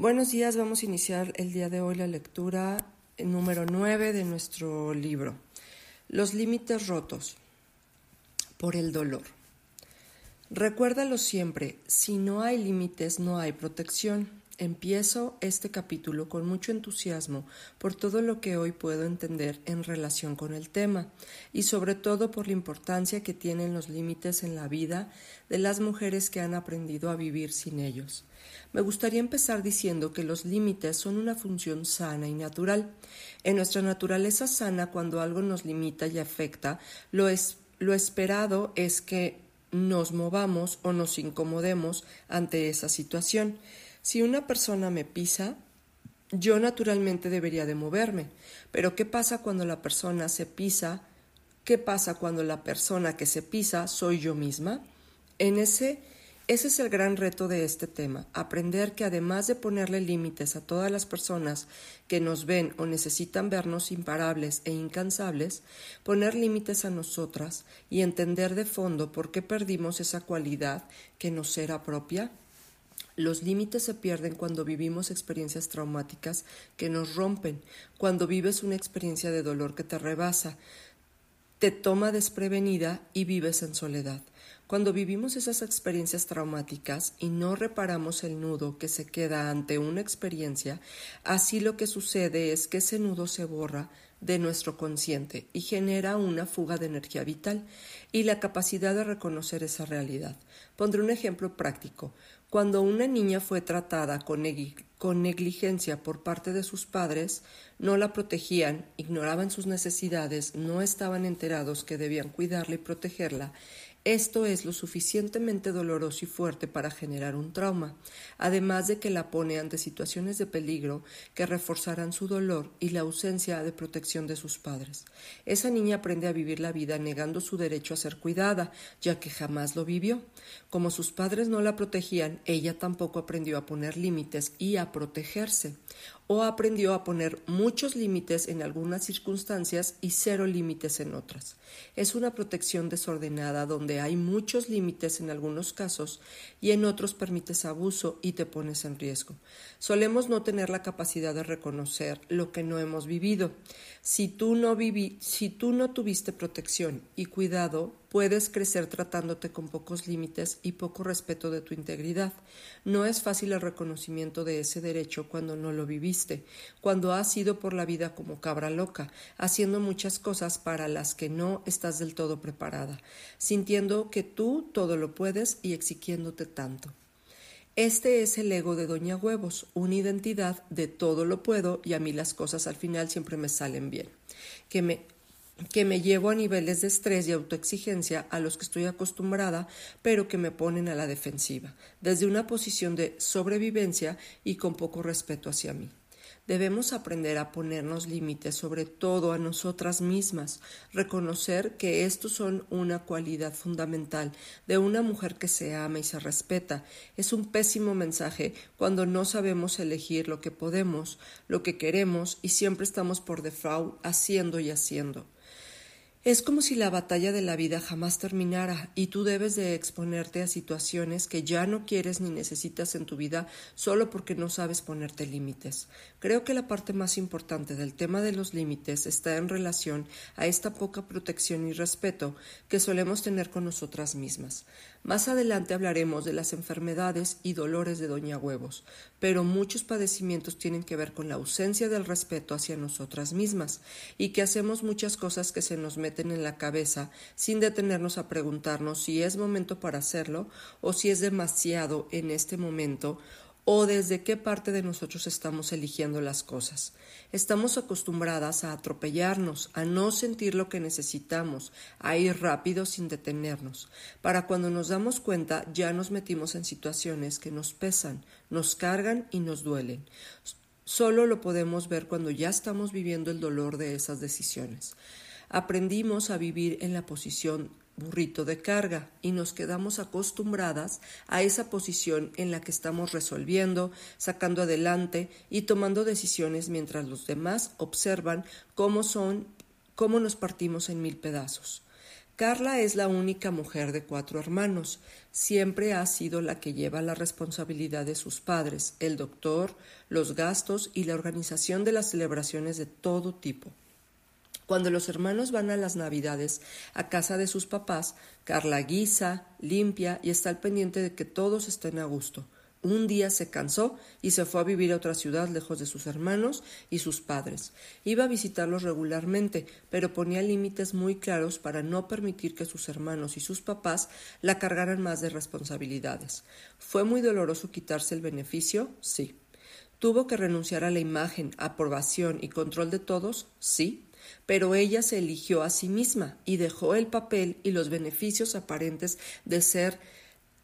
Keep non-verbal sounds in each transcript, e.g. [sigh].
Buenos días, vamos a iniciar el día de hoy la lectura número 9 de nuestro libro, Los límites rotos por el dolor. Recuérdalo siempre, si no hay límites no hay protección. Empiezo este capítulo con mucho entusiasmo por todo lo que hoy puedo entender en relación con el tema y sobre todo por la importancia que tienen los límites en la vida de las mujeres que han aprendido a vivir sin ellos. Me gustaría empezar diciendo que los límites son una función sana y natural. En nuestra naturaleza sana, cuando algo nos limita y afecta, lo, es, lo esperado es que nos movamos o nos incomodemos ante esa situación. Si una persona me pisa, yo naturalmente debería de moverme. Pero ¿qué pasa cuando la persona se pisa? ¿Qué pasa cuando la persona que se pisa soy yo misma? En ese ese es el gran reto de este tema, aprender que además de ponerle límites a todas las personas que nos ven o necesitan vernos imparables e incansables, poner límites a nosotras y entender de fondo por qué perdimos esa cualidad que nos era propia los límites se pierden cuando vivimos experiencias traumáticas que nos rompen, cuando vives una experiencia de dolor que te rebasa, te toma desprevenida y vives en soledad. Cuando vivimos esas experiencias traumáticas y no reparamos el nudo que se queda ante una experiencia, así lo que sucede es que ese nudo se borra de nuestro consciente y genera una fuga de energía vital y la capacidad de reconocer esa realidad. Pondré un ejemplo práctico. Cuando una niña fue tratada con, negligencia por parte de sus padres, no la protegían, ignoraban sus necesidades, no estaban enterados que debían cuidarla y protegerla, esto es lo suficientemente doloroso y fuerte para generar un trauma, además de que la pone ante situaciones de peligro que reforzarán su dolor y la ausencia de protección de sus padres. Esa niña aprende a vivir la vida negando su derecho a ser cuidada, ya que jamás lo vivió. Como sus padres no la protegían, ella tampoco aprendió a poner límites y a protegerse o aprendió a poner muchos límites en algunas circunstancias y cero límites en otras. Es una protección desordenada donde hay muchos límites en algunos casos y en otros permites abuso y te pones en riesgo. Solemos no tener la capacidad de reconocer lo que no hemos vivido. Si tú no si tú no tuviste protección y cuidado, puedes crecer tratándote con pocos límites y poco respeto de tu integridad. No es fácil el reconocimiento de ese derecho cuando no lo viviste, cuando has ido por la vida como cabra loca, haciendo muchas cosas para las que no estás del todo preparada, sintiendo que tú todo lo puedes y exigiéndote tanto. Este es el ego de Doña Huevos, una identidad de todo lo puedo y a mí las cosas al final siempre me salen bien, que me que me llevo a niveles de estrés y autoexigencia a los que estoy acostumbrada, pero que me ponen a la defensiva, desde una posición de sobrevivencia y con poco respeto hacia mí. Debemos aprender a ponernos límites, sobre todo a nosotras mismas, reconocer que estos son una cualidad fundamental de una mujer que se ama y se respeta. Es un pésimo mensaje cuando no sabemos elegir lo que podemos, lo que queremos y siempre estamos por default haciendo y haciendo. Es como si la batalla de la vida jamás terminara y tú debes de exponerte a situaciones que ya no quieres ni necesitas en tu vida solo porque no sabes ponerte límites. Creo que la parte más importante del tema de los límites está en relación a esta poca protección y respeto que solemos tener con nosotras mismas. Más adelante hablaremos de las enfermedades y dolores de Doña Huevos, pero muchos padecimientos tienen que ver con la ausencia del respeto hacia nosotras mismas y que hacemos muchas cosas que se nos meten en la cabeza sin detenernos a preguntarnos si es momento para hacerlo o si es demasiado en este momento o desde qué parte de nosotros estamos eligiendo las cosas. Estamos acostumbradas a atropellarnos, a no sentir lo que necesitamos, a ir rápido sin detenernos. Para cuando nos damos cuenta ya nos metimos en situaciones que nos pesan, nos cargan y nos duelen. Solo lo podemos ver cuando ya estamos viviendo el dolor de esas decisiones. Aprendimos a vivir en la posición burrito de carga y nos quedamos acostumbradas a esa posición en la que estamos resolviendo, sacando adelante y tomando decisiones mientras los demás observan cómo son, cómo nos partimos en mil pedazos. Carla es la única mujer de cuatro hermanos. Siempre ha sido la que lleva la responsabilidad de sus padres, el doctor, los gastos y la organización de las celebraciones de todo tipo. Cuando los hermanos van a las Navidades a casa de sus papás, Carla guisa, limpia y está al pendiente de que todos estén a gusto. Un día se cansó y se fue a vivir a otra ciudad lejos de sus hermanos y sus padres. Iba a visitarlos regularmente, pero ponía límites muy claros para no permitir que sus hermanos y sus papás la cargaran más de responsabilidades. ¿Fue muy doloroso quitarse el beneficio? Sí. ¿Tuvo que renunciar a la imagen, aprobación y control de todos? Sí pero ella se eligió a sí misma y dejó el papel y los beneficios aparentes de ser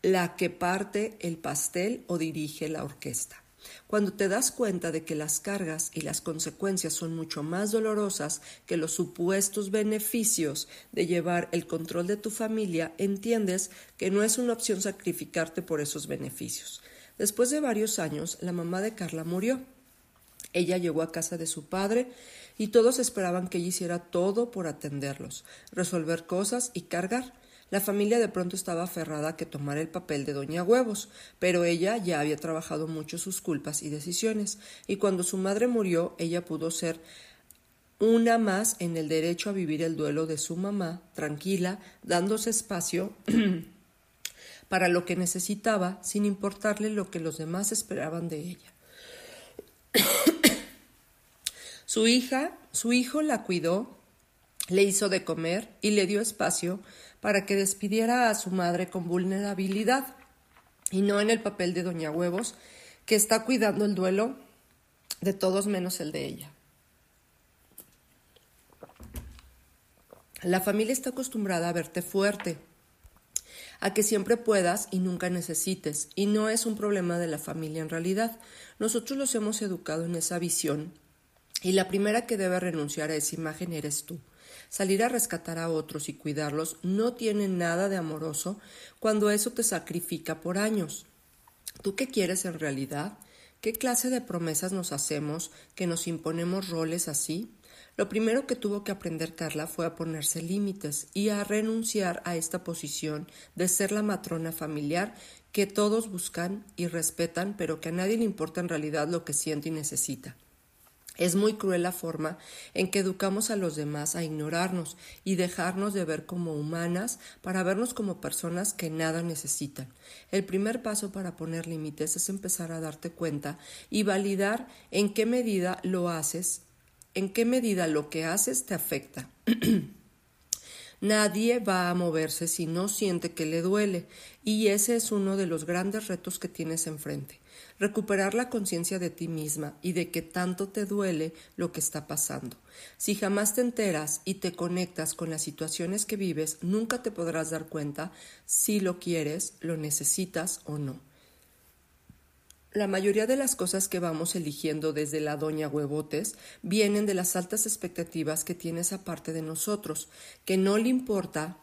la que parte el pastel o dirige la orquesta. Cuando te das cuenta de que las cargas y las consecuencias son mucho más dolorosas que los supuestos beneficios de llevar el control de tu familia, entiendes que no es una opción sacrificarte por esos beneficios. Después de varios años, la mamá de Carla murió. Ella llegó a casa de su padre y todos esperaban que ella hiciera todo por atenderlos, resolver cosas y cargar. La familia de pronto estaba aferrada a que tomara el papel de Doña Huevos, pero ella ya había trabajado mucho sus culpas y decisiones, y cuando su madre murió, ella pudo ser una más en el derecho a vivir el duelo de su mamá, tranquila, dándose espacio [clears throat] para lo que necesitaba, sin importarle lo que los demás esperaban de ella. [clears throat] Su hija, su hijo la cuidó, le hizo de comer y le dio espacio para que despidiera a su madre con vulnerabilidad y no en el papel de Doña Huevos, que está cuidando el duelo de todos menos el de ella. La familia está acostumbrada a verte fuerte, a que siempre puedas y nunca necesites, y no es un problema de la familia en realidad. Nosotros los hemos educado en esa visión y la primera que debe renunciar a esa imagen eres tú. Salir a rescatar a otros y cuidarlos no tiene nada de amoroso cuando eso te sacrifica por años. ¿Tú qué quieres en realidad? ¿Qué clase de promesas nos hacemos que nos imponemos roles así? Lo primero que tuvo que aprender Carla fue a ponerse límites y a renunciar a esta posición de ser la matrona familiar que todos buscan y respetan, pero que a nadie le importa en realidad lo que siente y necesita. Es muy cruel la forma en que educamos a los demás a ignorarnos y dejarnos de ver como humanas para vernos como personas que nada necesitan. El primer paso para poner límites es empezar a darte cuenta y validar en qué medida lo haces, en qué medida lo que haces te afecta. [clears throat] Nadie va a moverse si no siente que le duele, y ese es uno de los grandes retos que tienes enfrente recuperar la conciencia de ti misma y de que tanto te duele lo que está pasando. Si jamás te enteras y te conectas con las situaciones que vives, nunca te podrás dar cuenta si lo quieres, lo necesitas o no. La mayoría de las cosas que vamos eligiendo desde la doña Huevotes vienen de las altas expectativas que tiene esa parte de nosotros, que no le importa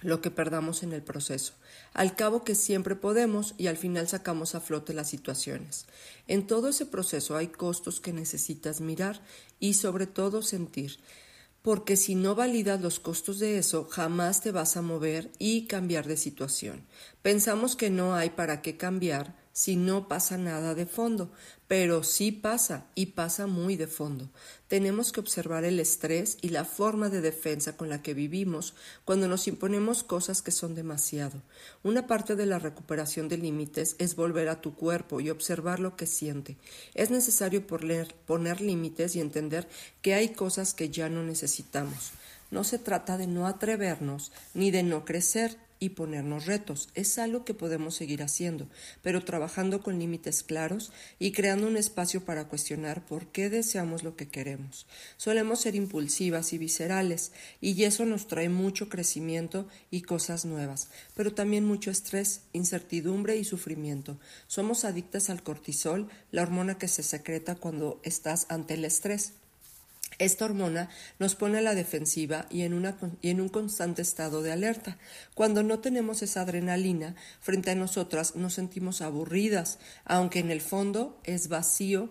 lo que perdamos en el proceso. Al cabo que siempre podemos y al final sacamos a flote las situaciones. En todo ese proceso hay costos que necesitas mirar y sobre todo sentir, porque si no validas los costos de eso, jamás te vas a mover y cambiar de situación. Pensamos que no hay para qué cambiar si no pasa nada de fondo, pero sí pasa y pasa muy de fondo. Tenemos que observar el estrés y la forma de defensa con la que vivimos cuando nos imponemos cosas que son demasiado. Una parte de la recuperación de límites es volver a tu cuerpo y observar lo que siente. Es necesario poner, poner límites y entender que hay cosas que ya no necesitamos. No se trata de no atrevernos ni de no crecer, y ponernos retos. Es algo que podemos seguir haciendo, pero trabajando con límites claros y creando un espacio para cuestionar por qué deseamos lo que queremos. Solemos ser impulsivas y viscerales, y eso nos trae mucho crecimiento y cosas nuevas, pero también mucho estrés, incertidumbre y sufrimiento. Somos adictas al cortisol, la hormona que se secreta cuando estás ante el estrés. Esta hormona nos pone a la defensiva y en, un constante estado de alerta. Cuando no tenemos esa adrenalina frente a nosotras nos sentimos aburridas, aunque en el fondo es vacío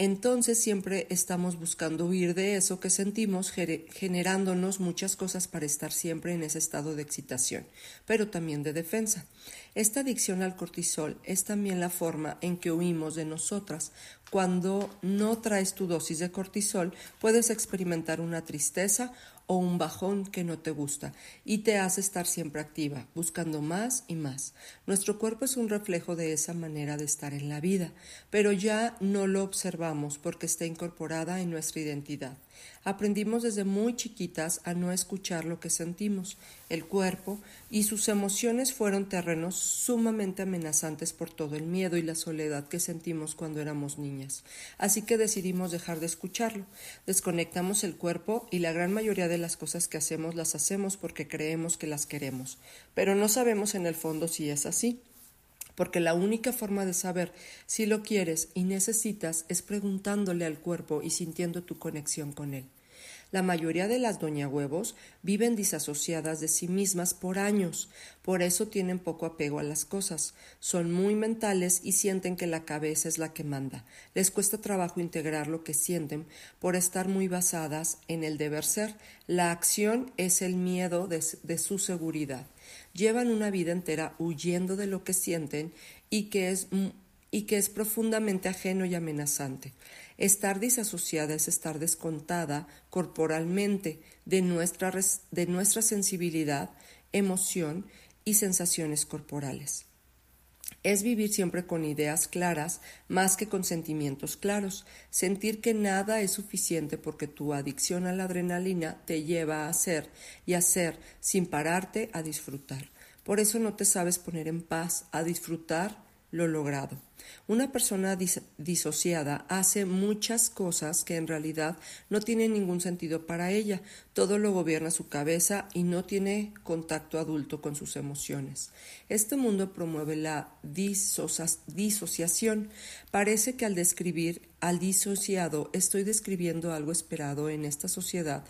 entonces siempre estamos buscando huir de eso que sentimos, generándonos muchas cosas para estar siempre en ese estado de excitación, pero también de defensa. Esta adicción al cortisol es también la forma en que huimos de nosotras. Cuando no traes tu dosis de cortisol, puedes experimentar una tristeza o un bajón que no te gusta y te hace estar siempre activa, buscando más y más. Nuestro cuerpo es un reflejo de esa manera de estar en la vida, pero ya no lo observamos porque está incorporada en nuestra identidad. Aprendimos desde muy chiquitas a no escuchar lo que sentimos. El cuerpo y sus emociones fueron terrenos sumamente amenazantes por todo el miedo y la soledad que sentimos cuando éramos niñas. Así que decidimos dejar de escucharlo. Desconectamos el cuerpo y la gran mayoría de las cosas que hacemos las hacemos porque creemos que las queremos. Pero no sabemos en el fondo si es así porque la única forma de saber si lo quieres y necesitas es preguntándole al cuerpo y sintiendo tu conexión con él. La mayoría de las doña huevos viven disasociadas de sí mismas por años, por eso tienen poco apego a las cosas, son muy mentales y sienten que la cabeza es la que manda. Les cuesta trabajo integrar lo que sienten por estar muy basadas en el deber ser. La acción es el miedo de, de su seguridad llevan una vida entera huyendo de lo que sienten y que es, y que es profundamente ajeno y amenazante. Estar disasociada es estar descontada corporalmente de nuestra, de nuestra sensibilidad, emoción y sensaciones corporales es vivir siempre con ideas claras más que con sentimientos claros, sentir que nada es suficiente porque tu adicción a la adrenalina te lleva a hacer y hacer sin pararte a disfrutar. Por eso no te sabes poner en paz a disfrutar lo logrado. Una persona disociada hace muchas cosas que en realidad no tienen ningún sentido para ella. Todo lo gobierna su cabeza y no tiene contacto adulto con sus emociones. Este mundo promueve la disociación. Parece que al describir al disociado estoy describiendo algo esperado en esta sociedad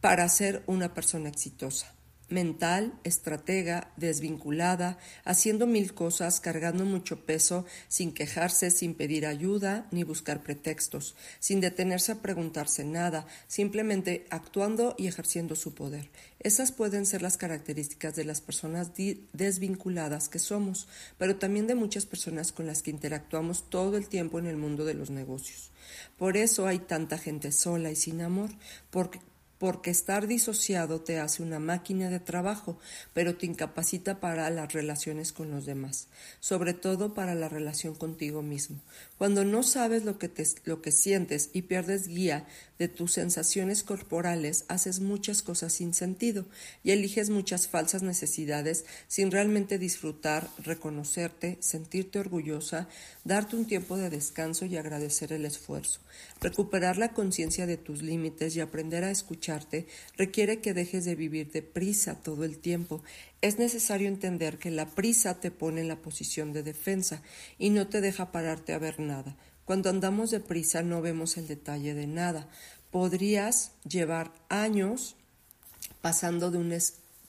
para ser una persona exitosa mental, estratega, desvinculada, haciendo mil cosas, cargando mucho peso, sin quejarse, sin pedir ayuda ni buscar pretextos, sin detenerse a preguntarse nada, simplemente actuando y ejerciendo su poder. Esas pueden ser las características de las personas desvinculadas que somos, pero también de muchas personas con las que interactuamos todo el tiempo en el mundo de los negocios. Por eso hay tanta gente sola y sin amor, porque porque estar disociado te hace una máquina de trabajo, pero te incapacita para las relaciones con los demás, sobre todo para la relación contigo mismo. Cuando no sabes lo que, te, lo que sientes y pierdes guía de tus sensaciones corporales, haces muchas cosas sin sentido y eliges muchas falsas necesidades sin realmente disfrutar, reconocerte, sentirte orgullosa, darte un tiempo de descanso y agradecer el esfuerzo. Recuperar la conciencia de tus límites y aprender a escucharte requiere que dejes de vivir deprisa todo el tiempo. Es necesario entender que la prisa te pone en la posición de defensa y no te deja pararte a ver nada. Cuando andamos deprisa no vemos el detalle de nada. Podrías llevar años pasando de un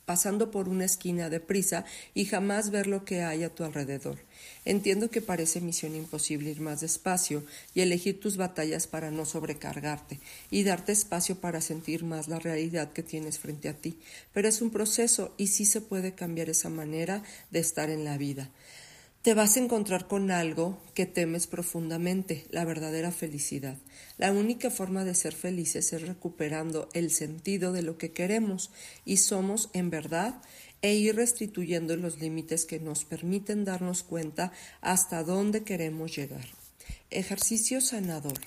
pasando por una esquina de prisa y jamás ver lo que hay a tu alrededor. Entiendo que parece misión imposible ir más despacio y elegir tus batallas para no sobrecargarte y darte espacio para sentir más la realidad que tienes frente a ti, pero es un proceso y sí se puede cambiar esa manera de estar en la vida. Te vas a encontrar con algo que temes profundamente, la verdadera felicidad. La única forma de ser felices es recuperando el sentido de lo que queremos y somos en verdad e ir restituyendo los límites que nos permiten darnos cuenta hasta dónde queremos llegar. Ejercicio sanador.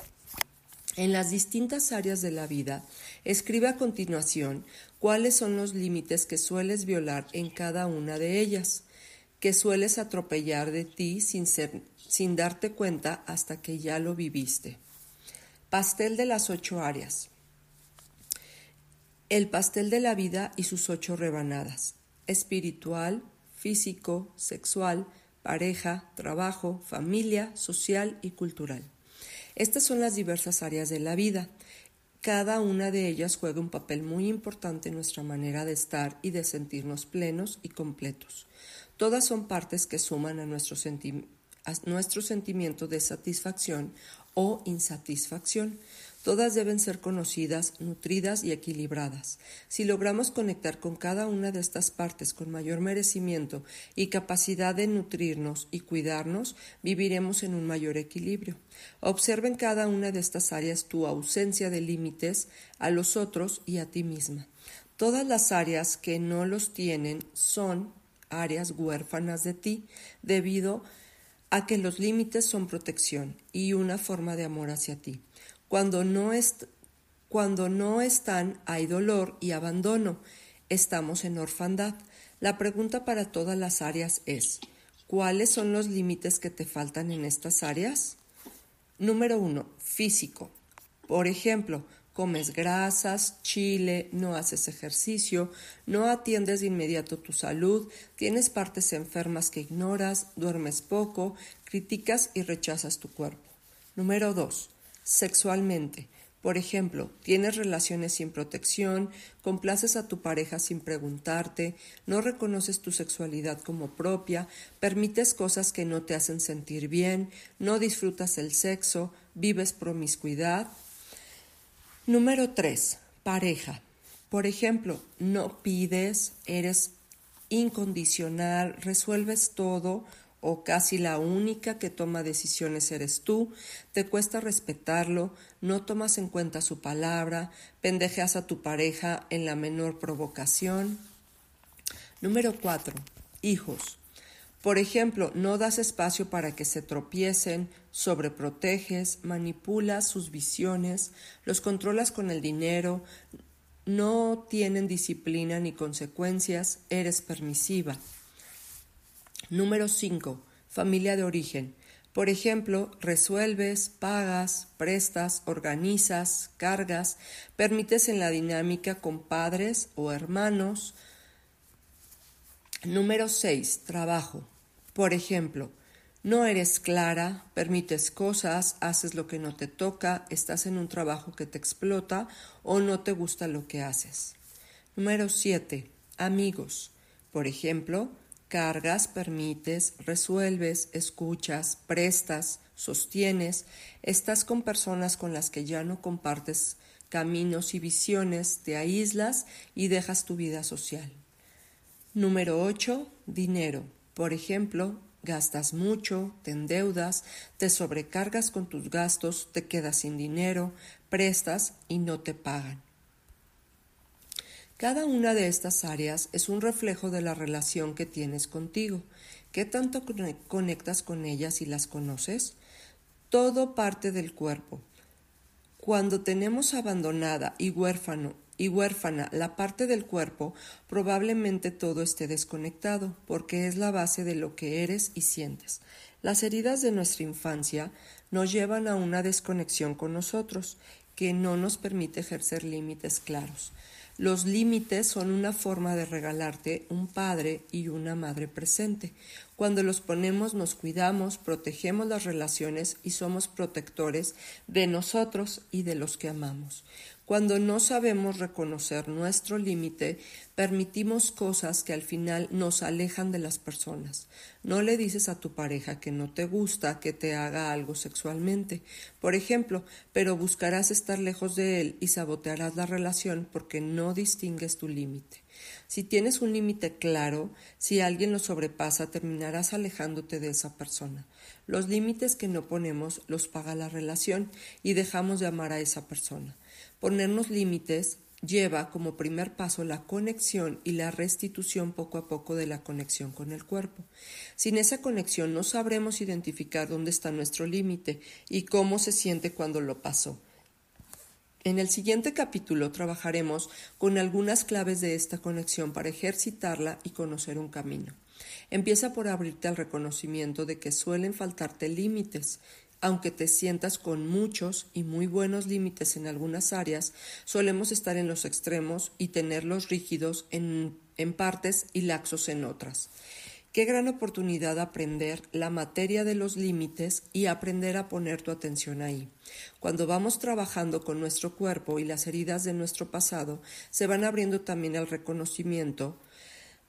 En las distintas áreas de la vida, escribe a continuación cuáles son los límites que sueles violar en cada una de ellas que sueles atropellar de ti sin, sin darte cuenta hasta que ya lo viviste. Pastel de las ocho áreas. El pastel de la vida y sus ocho rebanadas. Espiritual, físico, sexual, pareja, trabajo, familia, social y cultural. Estas son las diversas áreas de la vida. Cada una de ellas juega un papel muy importante en nuestra manera de estar y de sentirnos plenos y completos. Todas son partes que suman a nuestro, sentimiento de satisfacción o insatisfacción. Todas deben ser conocidas, nutridas y equilibradas. Si logramos conectar con cada una de estas partes con mayor merecimiento y capacidad de nutrirnos y cuidarnos, viviremos en un mayor equilibrio. Observa en cada una de estas áreas tu ausencia de límites a los otros y a ti misma. Todas las áreas que no los tienen son áreas huérfanas de ti debido a que los límites son protección y una forma de amor hacia ti. Cuando no, están hay dolor y abandono. Estamos en orfandad. La pregunta para todas las áreas es, ¿cuáles son los límites que te faltan en estas áreas? Número uno, físico. Por ejemplo, comes grasas, chile, no haces ejercicio, no atiendes de inmediato tu salud, tienes partes enfermas que ignoras, duermes poco, criticas y rechazas tu cuerpo. Número dos, sexualmente. Por ejemplo, tienes relaciones sin protección, complaces a tu pareja sin preguntarte, no reconoces tu sexualidad como propia, permites cosas que no te hacen sentir bien, no disfrutas el sexo, vives promiscuidad. Número 3. Pareja. Por ejemplo, no pides, eres incondicional, resuelves todo, o casi la única que toma decisiones eres tú, te cuesta respetarlo, no tomas en cuenta su palabra, pendejeas a tu pareja en la menor provocación. Número 4. Hijos. Por ejemplo, no das espacio para que se tropiecen, sobreproteges, manipulas sus visiones, los controlas con el dinero, no tienen disciplina ni consecuencias, eres permisiva. Número 5. Familia de origen. Por ejemplo, resuelves, pagas, prestas, organizas, cargas, permites en la dinámica con padres o hermanos. Número 6. Trabajo. Por ejemplo, no eres clara, permites cosas, haces lo que no te toca, estás en un trabajo que te explota o no te gusta lo que haces. Número 7. Amigos. Por ejemplo, cargas, permites, resuelves, escuchas, prestas, sostienes, estás con personas con las que ya no compartes caminos y visiones, te aíslas y dejas tu vida social. Número 8. Dinero. Por ejemplo, gastas mucho, te endeudas, te sobrecargas con tus gastos, te quedas sin dinero, prestas y no te pagan. Cada una de estas áreas es un reflejo de la relación que tienes contigo. ¿Qué tanto conectas con ellas y las conoces? Todo parte del cuerpo. Cuando tenemos abandonada y huérfano y huérfana la parte del cuerpo, probablemente todo esté desconectado, porque es la base de lo que eres y sientes. Las heridas de nuestra infancia nos llevan a una desconexión con nosotros, que no nos permite ejercer límites claros. Los límites son una forma de regalarte un padre y una madre presente. Cuando los ponemos nos cuidamos, protegemos las relaciones y somos protectores de nosotros y de los que amamos. Cuando no sabemos reconocer nuestro límite, permitimos cosas que al final nos alejan de las personas. No le dices a tu pareja que no te gusta que te haga algo sexualmente, por ejemplo, pero buscarás estar lejos de él y sabotearás la relación porque no distingues tu límite. Si tienes un límite claro, si alguien lo sobrepasa, terminarás alejándote de esa persona. Los límites que no ponemos los paga la relación y dejamos de amar a esa persona. Ponernos límites lleva como primer paso la conexión y la restitución poco a poco de la conexión con el cuerpo. Sin esa conexión no sabremos identificar dónde está nuestro límite y cómo se siente cuando lo pasó. En el siguiente capítulo trabajaremos con algunas claves de esta conexión para ejercitarla y conocer un camino. Empieza por abrirte al reconocimiento de que suelen faltarte límites aunque te sientas con muchos y muy buenos límites en algunas áreas, solemos estar en los extremos y tenerlos rígidos en, en partes y laxos en otras. Qué gran oportunidad aprender la materia de los límites y aprender a poner tu atención ahí. Cuando vamos trabajando con nuestro cuerpo y las heridas de nuestro pasado, se van abriendo también al reconocimiento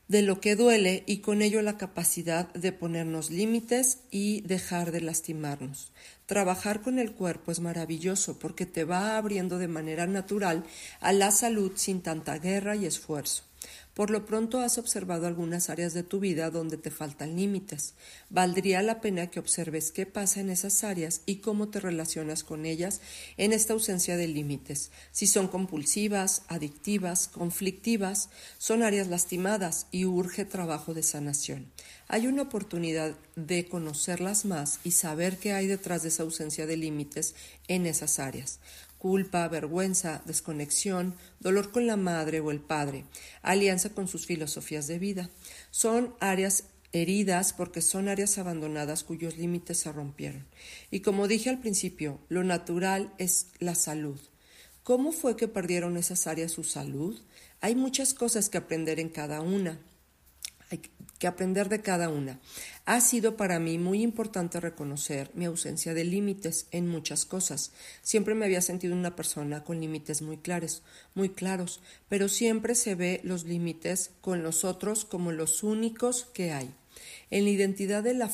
de lo que duele y con ello la capacidad de ponernos límites y dejar de lastimarnos. Trabajar con el cuerpo es maravilloso porque te va abriendo de manera natural a la salud sin tanta guerra y esfuerzo. Por lo pronto has observado algunas áreas de tu vida donde te faltan límites. Valdría la pena que observes qué pasa en esas áreas y cómo te relacionas con ellas en esta ausencia de límites. Si son compulsivas, adictivas, conflictivas, son áreas lastimadas y urge trabajo de sanación. Hay una oportunidad de conocerlas más y saber qué hay detrás de esa ausencia de límites en esas áreas culpa, vergüenza, desconexión, dolor con la madre o el padre, alianza con sus filosofías de vida. Son áreas heridas porque son áreas abandonadas cuyos límites se rompieron. Y como dije al principio, lo natural es la salud. ¿Cómo fue que perdieron esas áreas su salud? Hay muchas cosas que aprender en cada una que aprender de cada una. Ha sido para mí muy importante reconocer mi ausencia de límites en muchas cosas. Siempre me había sentido una persona con límites muy claros, muy claros, pero siempre se ve los límites con los otros como los únicos que hay. En la identidad de la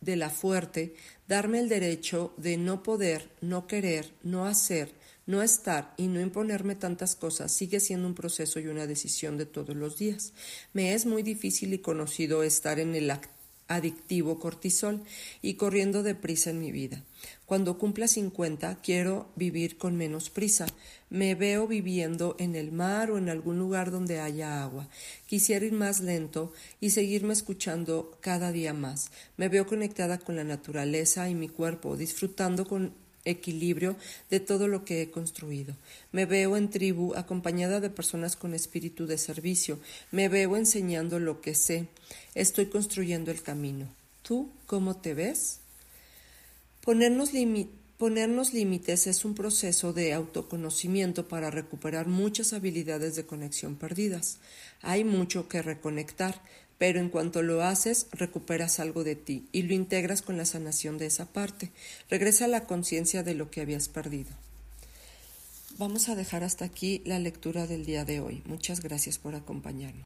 de la fuerte, darme el derecho de no poder, no querer, no hacer, no estar y no imponerme tantas cosas sigue siendo un proceso y una decisión de todos los días. Me es muy difícil y conocido estar en el adictivo cortisol y corriendo deprisa en mi vida. Cuando cumpla 50 quiero vivir con menos prisa. Me veo viviendo en el mar o en algún lugar donde haya agua. Quisiera ir más lento y seguirme escuchando cada día más. Me veo conectada con la naturaleza y mi cuerpo, disfrutando con equilibrio de todo lo que he construido. Me veo en tribu acompañada de personas con espíritu de servicio. Me veo enseñando lo que sé. Estoy construyendo el camino. ¿Tú cómo te ves? Ponernos, ponernos límites es un proceso de autoconocimiento para recuperar muchas habilidades de conexión perdidas. Hay mucho que reconectar, pero en cuanto lo haces, recuperas algo de ti y lo integras con la sanación de esa parte. Regresa a la conciencia de lo que habías perdido. Vamos a dejar hasta aquí la lectura del día de hoy. Muchas gracias por acompañarnos.